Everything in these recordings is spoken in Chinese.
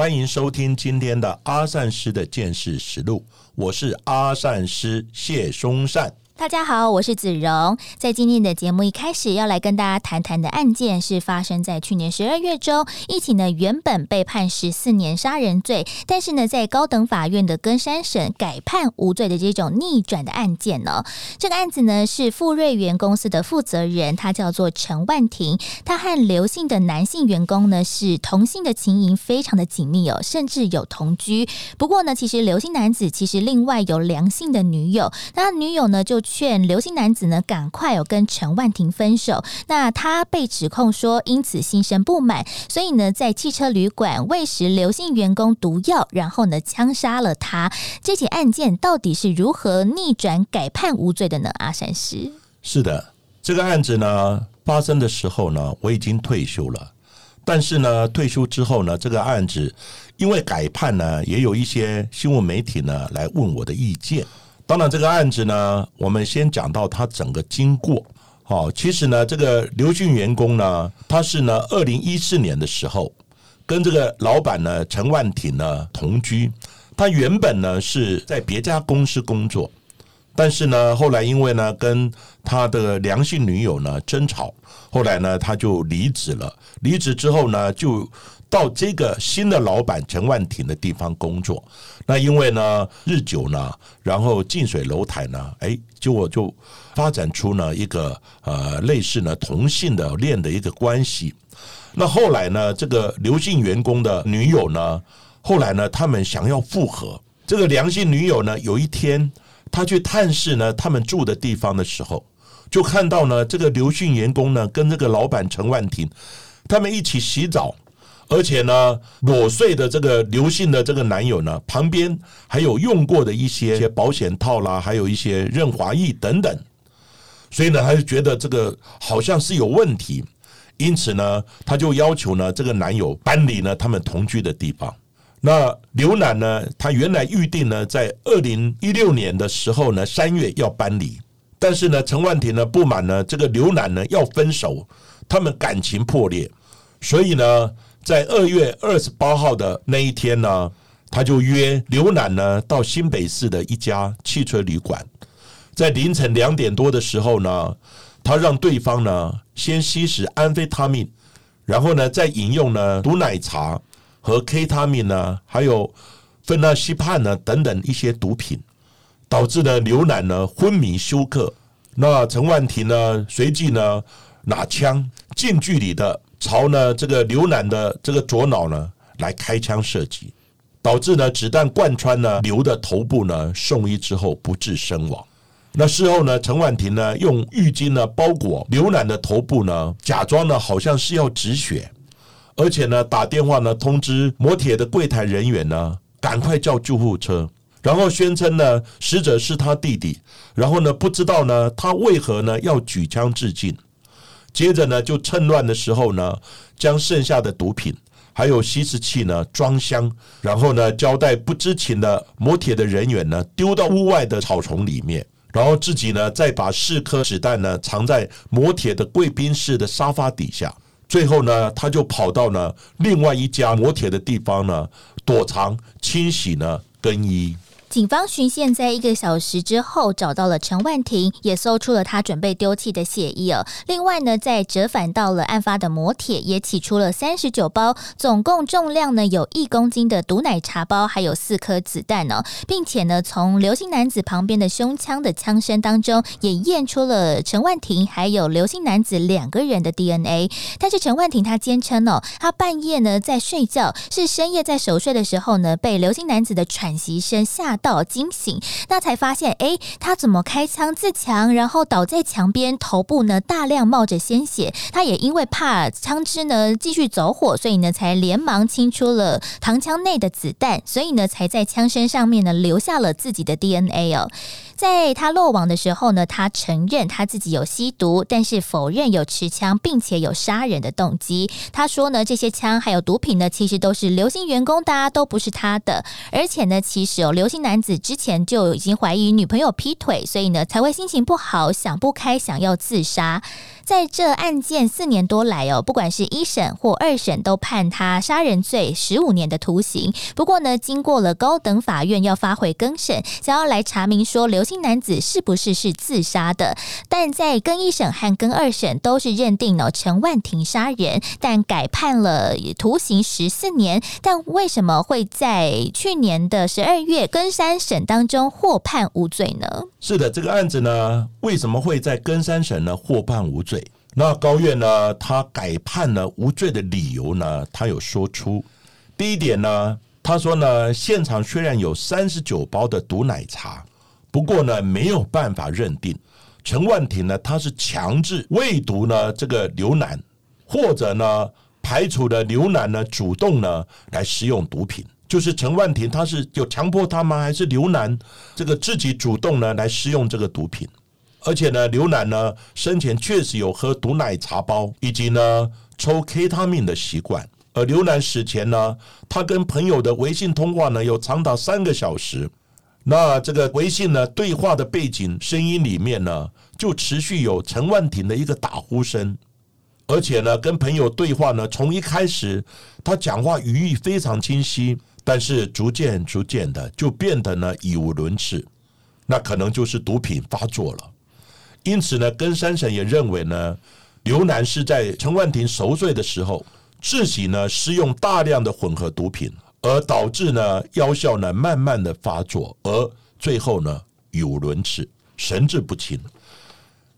欢迎收听今天的阿善师的见识实录，我是阿善师谢松善。大家好，我是子荣。在今天的节目一开始要来跟大家谈谈的案件，是发生在去年十二月中，一起呢原本被判十四年杀人罪，但是呢在高等法院的根山省改判无罪的这种逆转的案件呢。这个案子呢是富瑞元公司的负责人，他叫做陈万婷，他和刘姓的男性员工呢是同性的情谊非常的紧密哦，甚至有同居。不过呢，其实刘姓男子其实另外有良性的女友，那女友呢就。劝刘姓男子呢，赶快有跟陈万婷分手。那他被指控说，因此心生不满，所以呢，在汽车旅馆喂食刘姓员工毒药，然后呢，枪杀了他。这起案件到底是如何逆转改判无罪的呢？阿山师是的，这个案子呢发生的时候呢，我已经退休了。但是呢，退休之后呢，这个案子因为改判呢，也有一些新闻媒体呢来问我的意见。当然，这个案子呢，我们先讲到它整个经过。好，其实呢，这个刘俊员工呢，他是呢，二零一四年的时候跟这个老板呢陈万挺呢同居。他原本呢是在别家公司工作，但是呢，后来因为呢跟他的良性女友呢争吵，后来呢他就离职了。离职之后呢，就到这个新的老板陈万庭的地方工作，那因为呢日久呢，然后近水楼台呢，哎，就我就发展出呢一个呃类似呢同性的恋的一个关系。那后来呢，这个刘姓员工的女友呢，后来呢他们想要复合，这个良性女友呢有一天他去探视呢他们住的地方的时候，就看到呢这个刘姓员工呢跟这个老板陈万婷他们一起洗澡。而且呢，裸睡的这个刘姓的这个男友呢，旁边还有用过的一些保险套啦，还有一些润滑液等等，所以呢，他就觉得这个好像是有问题，因此呢，他就要求呢这个男友搬离呢他们同居的地方。那刘楠呢，他原来预定呢在二零一六年的时候呢三月要搬离，但是呢陈万婷呢不满呢这个刘楠呢要分手，他们感情破裂，所以呢。在二月二十八号的那一天呢，他就约刘楠呢到新北市的一家汽车旅馆，在凌晨两点多的时候呢，他让对方呢先吸食安非他命，然后呢再饮用呢毒奶茶和 K 他命呢，还有芬那西泮呢等等一些毒品，导致呢刘楠呢昏迷休克。那陈万婷呢随即呢拿枪近距离的。朝呢这个刘楠的这个左脑呢来开枪射击，导致呢子弹贯穿呢刘的头部呢送医之后不治身亡。那事后呢陈婉婷呢用浴巾呢包裹刘楠的头部呢，假装呢好像是要止血，而且呢打电话呢通知摩铁的柜台人员呢赶快叫救护车，然后宣称呢死者是他弟弟，然后呢不知道呢他为何呢要举枪自尽。接着呢，就趁乱的时候呢，将剩下的毒品还有吸食器呢装箱，然后呢交代不知情的摩铁的人员呢丢到屋外的草丛里面，然后自己呢再把四颗子弹呢藏在摩铁的贵宾室的沙发底下，最后呢他就跑到呢另外一家摩铁的地方呢躲藏、清洗呢更衣。警方巡线在一个小时之后找到了陈万婷，也搜出了他准备丢弃的血衣哦。另外呢，在折返到了案发的摩铁，也起出了三十九包，总共重量呢有一公斤的毒奶茶包，还有四颗子弹呢，并且呢，从刘姓男子旁边的胸腔的枪声当中，也验出了陈万婷还有刘姓男子两个人的 DNA。但是陈万婷他坚称哦，他半夜呢在睡觉，是深夜在熟睡的时候呢，被刘姓男子的喘息声吓。到惊醒，那才发现，哎，他怎么开枪自强，然后倒在墙边，头部呢大量冒着鲜血。他也因为怕枪支呢继续走火，所以呢才连忙清出了膛腔内的子弹，所以呢才在枪身上面呢留下了自己的 DNA 哦。在他落网的时候呢，他承认他自己有吸毒，但是否认有持枪，并且有杀人的动机。他说呢，这些枪还有毒品呢，其实都是刘姓员工的，都不是他的。而且呢，其实哦，刘姓男子之前就已经怀疑女朋友劈腿，所以呢，才会心情不好，想不开，想要自杀。在这案件四年多来哦，不管是一审或二审，都判他杀人罪十五年的徒刑。不过呢，经过了高等法院要发回更审，想要来查明说刘姓男子是不是是自杀的。但在更一审和更二审都是认定了陈万庭杀人，但改判了徒刑十四年。但为什么会在去年的十二月更三审当中获判无罪呢？是的，这个案子呢，为什么会在更三审呢获判无罪？那高院呢？他改判呢无罪的理由呢？他有说出第一点呢，他说呢，现场虽然有三十九包的毒奶茶，不过呢没有办法认定陈万庭呢他是强制喂毒呢这个刘楠，或者呢排除了刘楠呢主动呢来食用毒品，就是陈万庭他是有强迫他吗？还是刘楠这个自己主动呢来食用这个毒品？而且呢，刘楠呢生前确实有喝毒奶茶包，以及呢抽 K 他命的习惯。而刘楠死前呢，他跟朋友的微信通话呢有长达三个小时。那这个微信呢对话的背景声音里面呢，就持续有陈万庭的一个打呼声。而且呢，跟朋友对话呢，从一开始他讲话语义非常清晰，但是逐渐逐渐的就变得呢语无伦次。那可能就是毒品发作了。因此呢，根三省也认为呢，刘楠是在陈万庭熟睡的时候，自己呢施用大量的混合毒品，而导致呢药效呢慢慢的发作，而最后呢语无伦次、神志不清。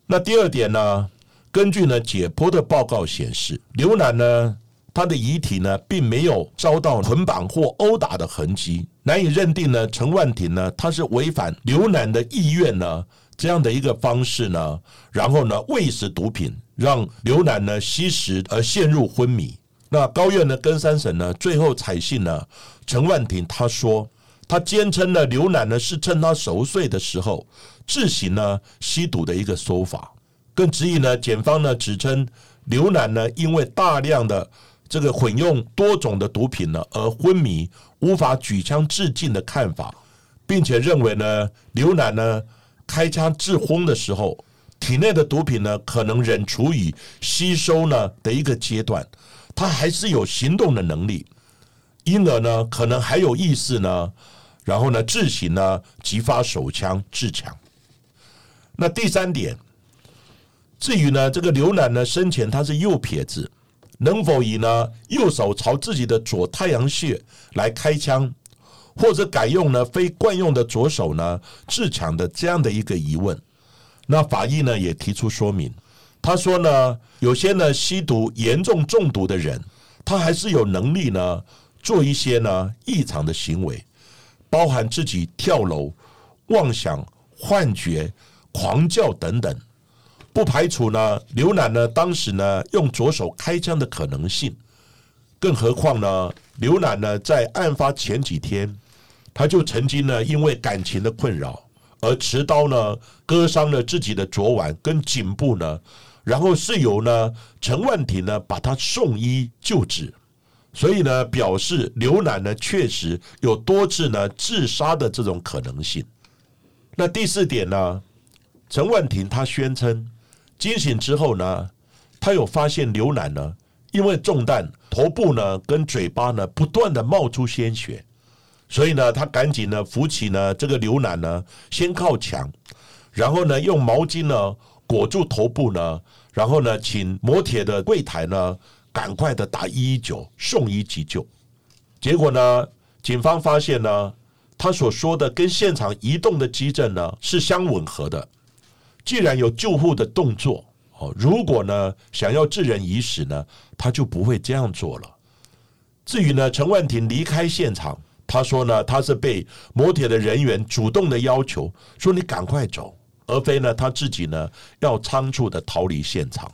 那第二点呢，根据呢解剖的报告显示，刘楠呢他的遗体呢并没有遭到捆绑或殴打的痕迹，难以认定呢陈万庭呢他是违反刘楠的意愿呢。这样的一个方式呢，然后呢喂食毒品，让刘楠呢吸食而陷入昏迷。那高院呢跟三审呢最后采信呢陈万庭他说他坚称呢刘楠呢是趁他熟睡的时候自行呢吸毒的一个说法，更质疑呢检方呢指称刘楠呢因为大量的这个混用多种的毒品呢而昏迷无法举枪自尽的看法，并且认为呢刘楠呢。开枪自昏的时候，体内的毒品呢，可能仍处于吸收呢的一个阶段，他还是有行动的能力，因而呢，可能还有意识呢，然后呢，自行呢击发手枪自强。那第三点，至于呢，这个刘楠呢生前他是右撇子，能否以呢右手朝自己的左太阳穴来开枪？或者改用呢非惯用的左手呢自强的这样的一个疑问，那法医呢也提出说明，他说呢有些呢吸毒严重中毒的人，他还是有能力呢做一些呢异常的行为，包含自己跳楼、妄想、幻觉、狂叫等等，不排除呢刘楠呢当时呢用左手开枪的可能性，更何况呢刘楠呢在案发前几天。他就曾经呢，因为感情的困扰而持刀呢割伤了自己的左腕跟颈部呢，然后是由呢陈万庭呢把他送医救治，所以呢表示刘楠呢确实有多次呢自杀的这种可能性。那第四点呢，陈万庭他宣称惊醒之后呢，他有发现刘楠呢因为中弹头部呢跟嘴巴呢不断的冒出鲜血。所以呢，他赶紧呢扶起呢这个刘楠呢，先靠墙，然后呢用毛巾呢裹住头部呢，然后呢请摩铁的柜台呢赶快的打一一九送医急救。结果呢，警方发现呢，他所说的跟现场移动的机证呢是相吻合的。既然有救护的动作，哦，如果呢想要致人已死呢，他就不会这样做了。至于呢，陈万庭离开现场。他说呢，他是被摩铁的人员主动的要求说你赶快走，而非呢他自己呢要仓促的逃离现场。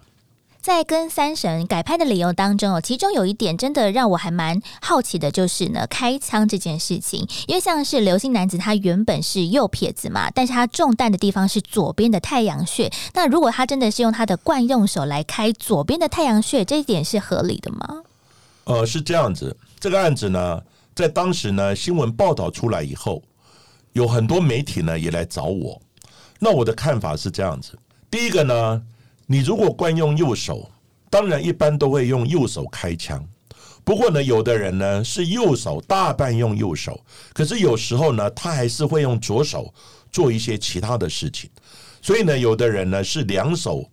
在跟三神改拍的理由当中哦，其中有一点真的让我还蛮好奇的，就是呢开枪这件事情。因为像是流星男子，他原本是右撇子嘛，但是他中弹的地方是左边的太阳穴。那如果他真的是用他的惯用手来开左边的太阳穴，这一点是合理的吗？呃，是这样子。这个案子呢，在当时呢新闻报道出来以后，有很多媒体呢也来找我。那我的看法是这样子：第一个呢。你如果惯用右手，当然一般都会用右手开枪。不过呢，有的人呢是右手大半用右手，可是有时候呢，他还是会用左手做一些其他的事情。所以呢，有的人呢是两手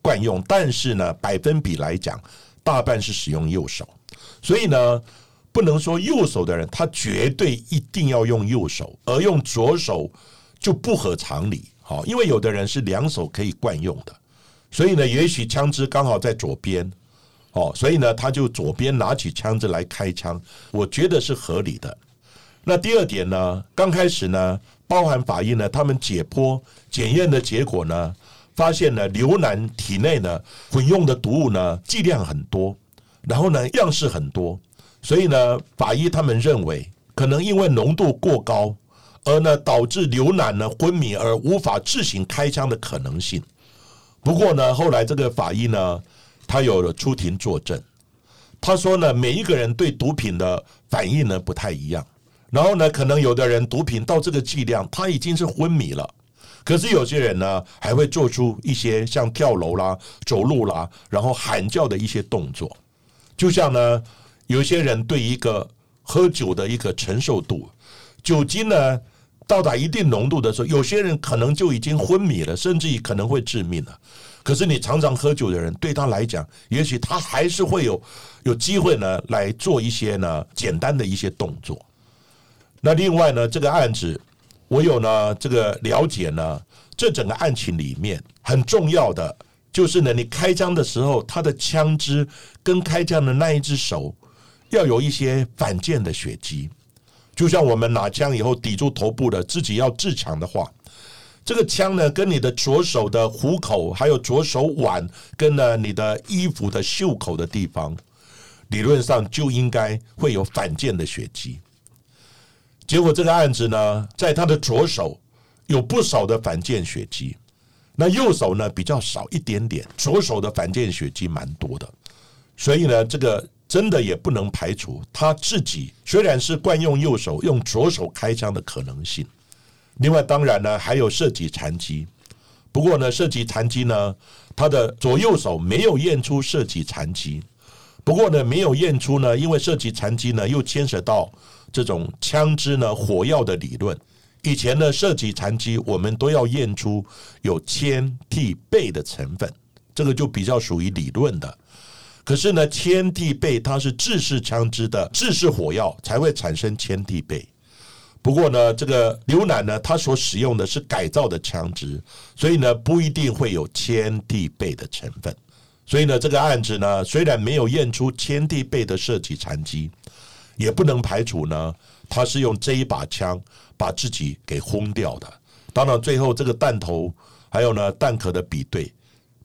惯用，但是呢，百分比来讲，大半是使用右手。所以呢，不能说右手的人他绝对一定要用右手，而用左手就不合常理。好，因为有的人是两手可以惯用的。所以呢，也许枪支刚好在左边，哦，所以呢，他就左边拿起枪支来开枪，我觉得是合理的。那第二点呢，刚开始呢，包含法医呢，他们解剖检验的结果呢，发现呢，刘楠体内呢混用的毒物呢剂量很多，然后呢样式很多，所以呢，法医他们认为可能因为浓度过高，而呢导致刘楠呢昏迷而无法自行开枪的可能性。不过呢，后来这个法医呢，他有了出庭作证。他说呢，每一个人对毒品的反应呢不太一样。然后呢，可能有的人毒品到这个剂量，他已经是昏迷了。可是有些人呢，还会做出一些像跳楼啦、走路啦，然后喊叫的一些动作。就像呢，有些人对一个喝酒的一个承受度，酒精呢。到达一定浓度的时候，有些人可能就已经昏迷了，甚至于可能会致命了。可是你常常喝酒的人，对他来讲，也许他还是会有有机会呢，来做一些呢简单的一些动作。那另外呢，这个案子我有呢这个了解呢，这整个案情里面很重要的就是呢，你开枪的时候，他的枪支跟开枪的那一只手要有一些反剑的血迹。就像我们拿枪以后抵住头部的，自己要自强的话，这个枪呢，跟你的左手的虎口，还有左手腕，跟呢你的衣服的袖口的地方，理论上就应该会有反剑的血迹。结果这个案子呢，在他的左手有不少的反剑血迹，那右手呢比较少一点点，左手的反剑血迹蛮多的，所以呢，这个。真的也不能排除他自己虽然是惯用右手，用左手开枪的可能性。另外，当然呢还有涉及残疾。不过呢，涉及残疾呢，他的左右手没有验出涉及残疾。不过呢，没有验出呢，因为涉及残疾呢，又牵涉到这种枪支呢火药的理论。以前呢，涉及残疾我们都要验出有铅、锑、钡的成分，这个就比较属于理论的。可是呢，铅地钡它是制式枪支的制式火药才会产生铅地钡。不过呢，这个刘楠呢，他所使用的是改造的枪支，所以呢，不一定会有千地贝的成分。所以呢，这个案子呢，虽然没有验出千地贝的设计残疾，也不能排除呢，他是用这一把枪把自己给轰掉的。当然，最后这个弹头还有呢弹壳的比对，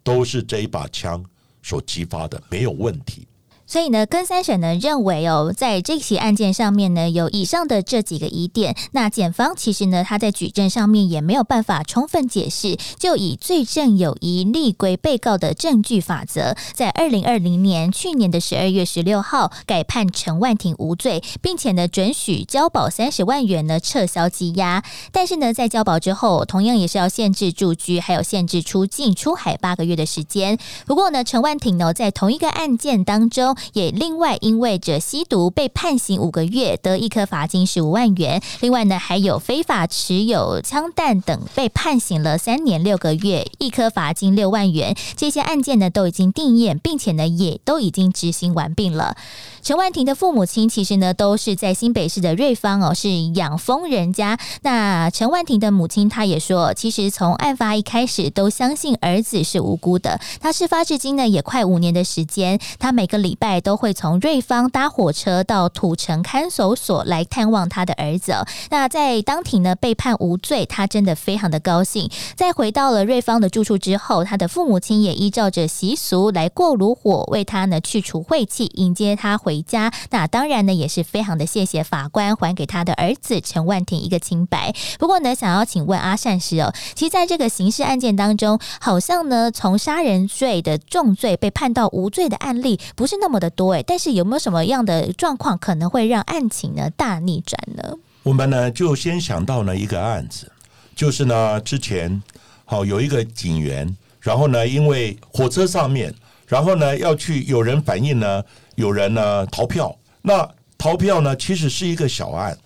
都是这一把枪。所激发的没有问题。所以呢，跟三审呢认为哦，在这起案件上面呢，有以上的这几个疑点。那检方其实呢，他在举证上面也没有办法充分解释，就以罪证有疑，立归被告的证据法则，在二零二零年去年的十二月十六号改判陈万庭无罪，并且呢准许交保三十万元呢撤销羁押。但是呢，在交保之后，同样也是要限制住居，还有限制出境出海八个月的时间。不过呢，陈万庭呢在同一个案件当中。也另外因为着吸毒被判刑五个月，得一颗罚金十五万元。另外呢，还有非法持有枪弹等被判刑了三年六个月，一颗罚金六万元。这些案件呢都已经定验，并且呢也都已经执行完毕了。陈万婷的父母亲其实呢都是在新北市的瑞芳哦，是养蜂人家。那陈万婷的母亲她也说，其实从案发一开始都相信儿子是无辜的。他事发至今呢也快五年的时间，他每个礼拜。都会从瑞芳搭火车到土城看守所来探望他的儿子。那在当庭呢被判无罪，他真的非常的高兴。在回到了瑞芳的住处之后，他的父母亲也依照着习俗来过炉火，为他呢去除晦气，迎接他回家。那当然呢也是非常的谢谢法官还给他的儿子陈万庭一个清白。不过呢，想要请问阿善师哦，其实在这个刑事案件当中，好像呢从杀人罪的重罪被判到无罪的案例不是那么的多诶，但是有没有什么样的状况可能会让案情呢大逆转呢？我们呢就先想到了一个案子，就是呢之前好有一个警员，然后呢因为火车上面，然后呢要去有人反映呢有人呢逃票，那逃票呢其实是一个小案，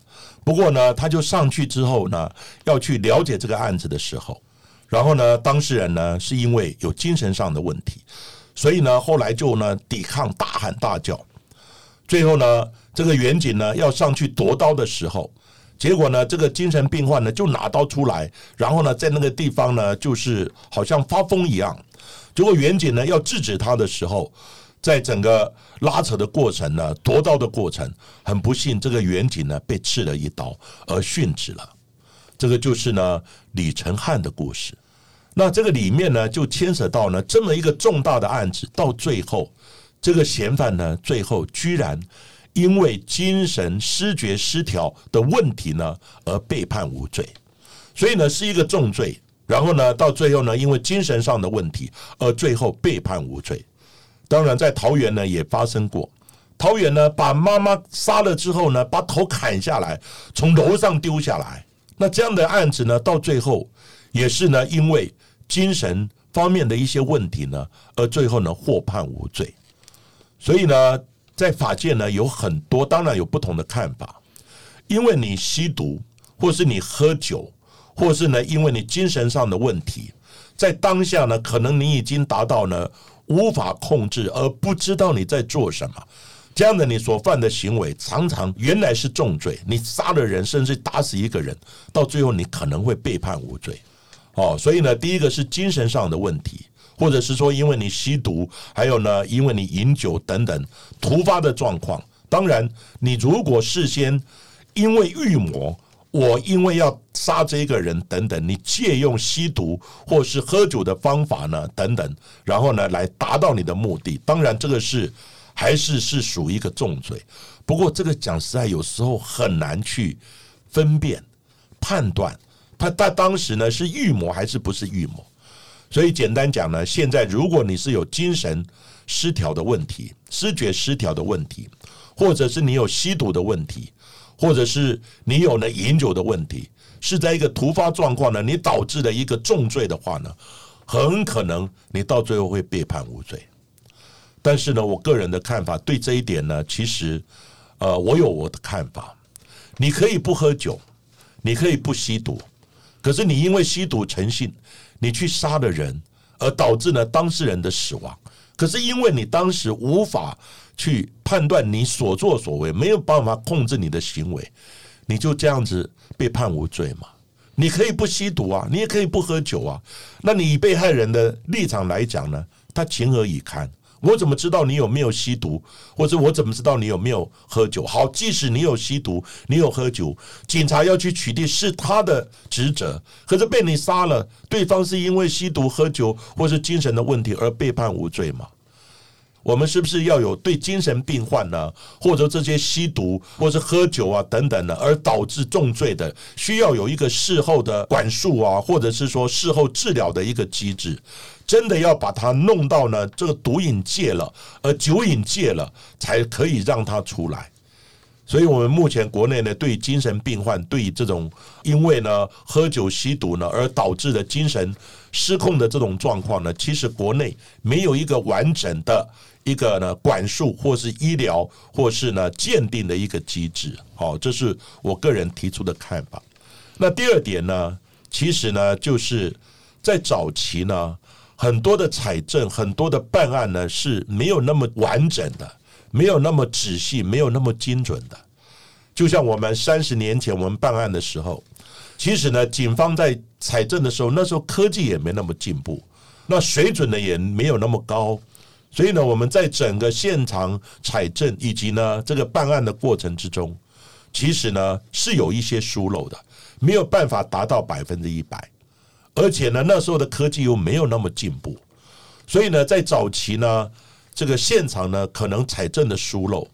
不过呢他就上去之后呢要去了解这个案子的时候，然后呢当事人呢是因为有精神上的问题，所以呢后来就呢抵抗大喊大叫，最后呢这个远景呢要上去夺刀的时候。结果呢，这个精神病患呢就拿刀出来，然后呢在那个地方呢就是好像发疯一样。结果远景呢要制止他的时候，在整个拉扯的过程呢，夺刀的过程，很不幸这个远景呢被刺了一刀而殉职了。这个就是呢李成汉的故事。那这个里面呢就牵扯到呢这么一个重大的案子，到最后这个嫌犯呢最后居然。因为精神失觉失调的问题呢，而被判无罪，所以呢是一个重罪。然后呢，到最后呢，因为精神上的问题，而最后被判无罪。当然，在桃园呢也发生过，桃园呢把妈妈杀了之后呢，把头砍下来，从楼上丢下来。那这样的案子呢，到最后也是呢，因为精神方面的一些问题呢，而最后呢获判无罪。所以呢。在法界呢，有很多当然有不同的看法，因为你吸毒，或是你喝酒，或是呢，因为你精神上的问题，在当下呢，可能你已经达到呢无法控制，而不知道你在做什么，这样的你所犯的行为，常常原来是重罪，你杀了人，甚至打死一个人，到最后你可能会被判无罪。哦，所以呢，第一个是精神上的问题。或者是说，因为你吸毒，还有呢，因为你饮酒等等突发的状况。当然，你如果事先因为预谋，我因为要杀这个人等等，你借用吸毒或是喝酒的方法呢等等，然后呢来达到你的目的。当然，这个是还是是属于一个重罪。不过，这个讲实在，有时候很难去分辨判断，他他当时呢是预谋还是不是预谋。所以简单讲呢，现在如果你是有精神失调的问题、失觉失调的问题，或者是你有吸毒的问题，或者是你有呢饮酒的问题，是在一个突发状况呢，你导致了一个重罪的话呢，很可能你到最后会被判无罪。但是呢，我个人的看法对这一点呢，其实呃，我有我的看法。你可以不喝酒，你可以不吸毒，可是你因为吸毒成性。你去杀了人，而导致呢当事人的死亡。可是因为你当时无法去判断你所作所为，没有办法控制你的行为，你就这样子被判无罪嘛？你可以不吸毒啊，你也可以不喝酒啊。那你以被害人的立场来讲呢，他情何以堪？我怎么知道你有没有吸毒，或者我怎么知道你有没有喝酒？好，即使你有吸毒，你有喝酒，警察要去取缔是他的职责。可是被你杀了，对方是因为吸毒、喝酒或是精神的问题而被判无罪吗？我们是不是要有对精神病患呢，或者这些吸毒或是喝酒啊等等的，而导致重罪的，需要有一个事后的管束啊，或者是说事后治疗的一个机制？真的要把他弄到呢，这个毒瘾戒了，而酒瘾戒了，才可以让他出来。所以，我们目前国内呢，对精神病患，对这种因为呢喝酒吸毒呢而导致的精神失控的这种状况呢，其实国内没有一个完整的一个呢管束或是医疗或是呢鉴定的一个机制。好，这是我个人提出的看法。那第二点呢，其实呢，就是在早期呢。很多的采证，很多的办案呢是没有那么完整的，没有那么仔细，没有那么精准的。就像我们三十年前我们办案的时候，其实呢，警方在采证的时候，那时候科技也没那么进步，那水准呢也没有那么高，所以呢，我们在整个现场采证以及呢这个办案的过程之中，其实呢是有一些疏漏的，没有办法达到百分之一百，而且呢那时候的科技又没有那么进步，所以呢在早期呢这个现场呢可能采证的疏漏，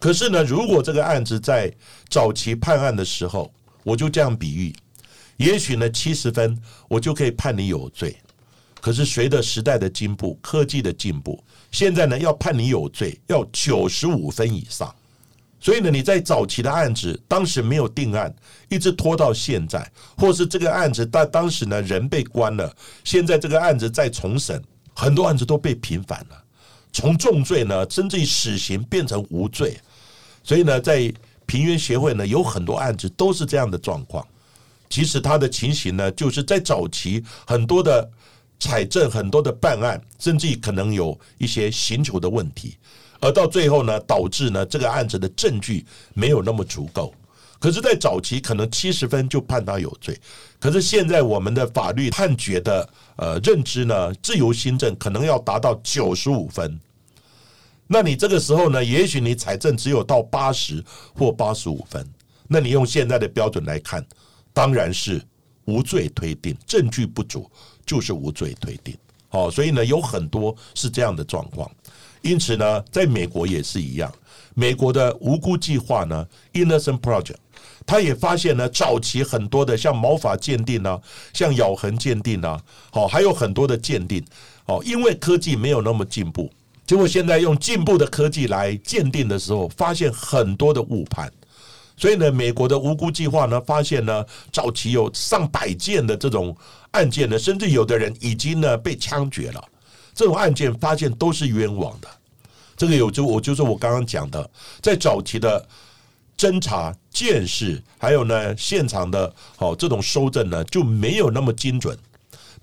可是呢如果这个案子在早期判案的时候，我就这样比喻，也许呢七十分我就可以判你有罪。可是随着时代的进步、科技的进步，现在呢要判你有罪要九十五分以上。所以呢，你在早期的案子当时没有定案，一直拖到现在，或是这个案子但当时呢人被关了，现在这个案子再重审，很多案子都被平反了，从重罪呢甚至于死刑变成无罪。所以呢，在平原协会呢有很多案子都是这样的状况。其实他的情形呢，就是在早期很多的。采证很多的办案，甚至可能有一些刑求的问题，而到最后呢，导致呢这个案子的证据没有那么足够。可是，在早期可能七十分就判他有罪，可是现在我们的法律判决的呃认知呢，自由新政可能要达到九十五分。那你这个时候呢，也许你采证只有到八十或八十五分，那你用现在的标准来看，当然是无罪推定，证据不足。就是无罪推定，好，所以呢，有很多是这样的状况。因此呢，在美国也是一样，美国的无辜计划呢，Innocent Project，他也发现呢，早期很多的像毛发鉴定啊，像咬痕鉴定啊，好，还有很多的鉴定，哦，因为科技没有那么进步，结果现在用进步的科技来鉴定的时候，发现很多的误判。所以呢，美国的无辜计划呢，发现呢，早期有上百件的这种案件呢，甚至有的人已经呢被枪决了。这种案件发现都是冤枉的。这个有就我就是我刚刚讲的，在早期的侦查、见识，还有呢现场的哦这种收证呢，就没有那么精准，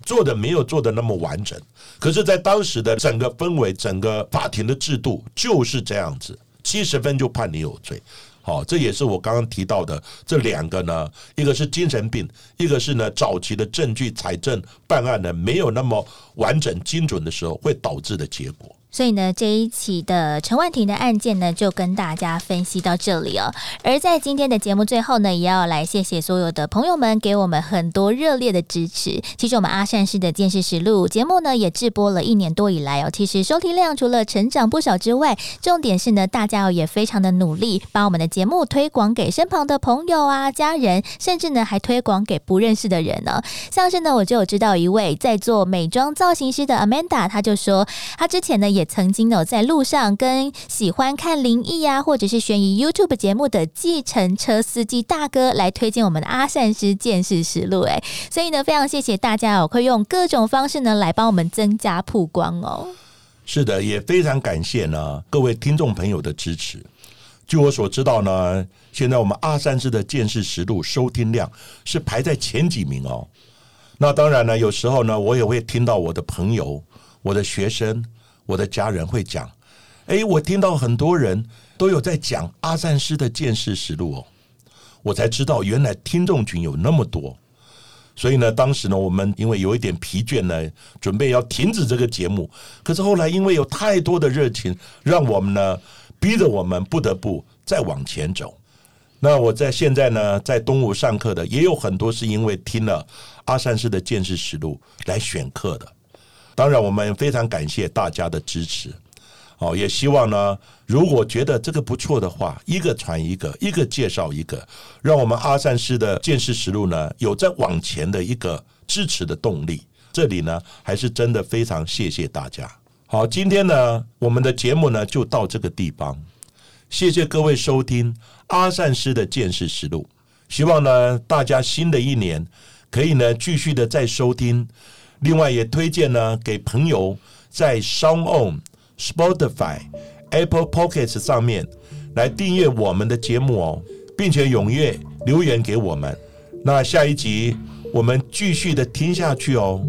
做的没有做的那么完整。可是，在当时的整个氛围、整个法庭的制度就是这样子，七十分就判你有罪。好，这也是我刚刚提到的这两个呢，一个是精神病，一个是呢早期的证据财政办案呢没有那么完整精准的时候，会导致的结果。所以呢，这一期的陈万婷的案件呢，就跟大家分析到这里哦。而在今天的节目最后呢，也要来谢谢所有的朋友们给我们很多热烈的支持。其实我们阿善师的见识实录节目呢，也直播了一年多以来哦，其实收听量除了成长不少之外，重点是呢，大家也非常的努力，把我们的节目推广给身旁的朋友啊、家人，甚至呢，还推广给不认识的人呢。像是呢，我就有知道一位在做美妆造型师的 Amanda，他就说他之前呢也。也曾经有在路上跟喜欢看灵异啊，或者是悬疑 YouTube 节目的计程车司机大哥来推荐我们的阿善师见识实录，哎，所以呢，非常谢谢大家哦，会用各种方式呢来帮我们增加曝光哦。是的，也非常感谢呢各位听众朋友的支持。据我所知道呢，现在我们阿善师的见识实录收听量是排在前几名哦。那当然呢，有时候呢，我也会听到我的朋友、我的学生。我的家人会讲，哎，我听到很多人都有在讲阿善师的见识实录哦，我才知道原来听众群有那么多。所以呢，当时呢，我们因为有一点疲倦呢，准备要停止这个节目。可是后来因为有太多的热情，让我们呢逼着我们不得不再往前走。那我在现在呢，在东吴上课的也有很多是因为听了阿善师的见识实录来选课的。当然，我们非常感谢大家的支持，哦，也希望呢，如果觉得这个不错的话，一个传一个，一个介绍一个，让我们阿善师的见识实录呢有在往前的一个支持的动力。这里呢，还是真的非常谢谢大家。好，今天呢，我们的节目呢就到这个地方，谢谢各位收听阿善师的见识实录。希望呢，大家新的一年可以呢继续的再收听。另外也推荐呢，给朋友在 Sound On、Spotify、Apple Pockets 上面来订阅我们的节目哦，并且踊跃留言给我们。那下一集我们继续的听下去哦。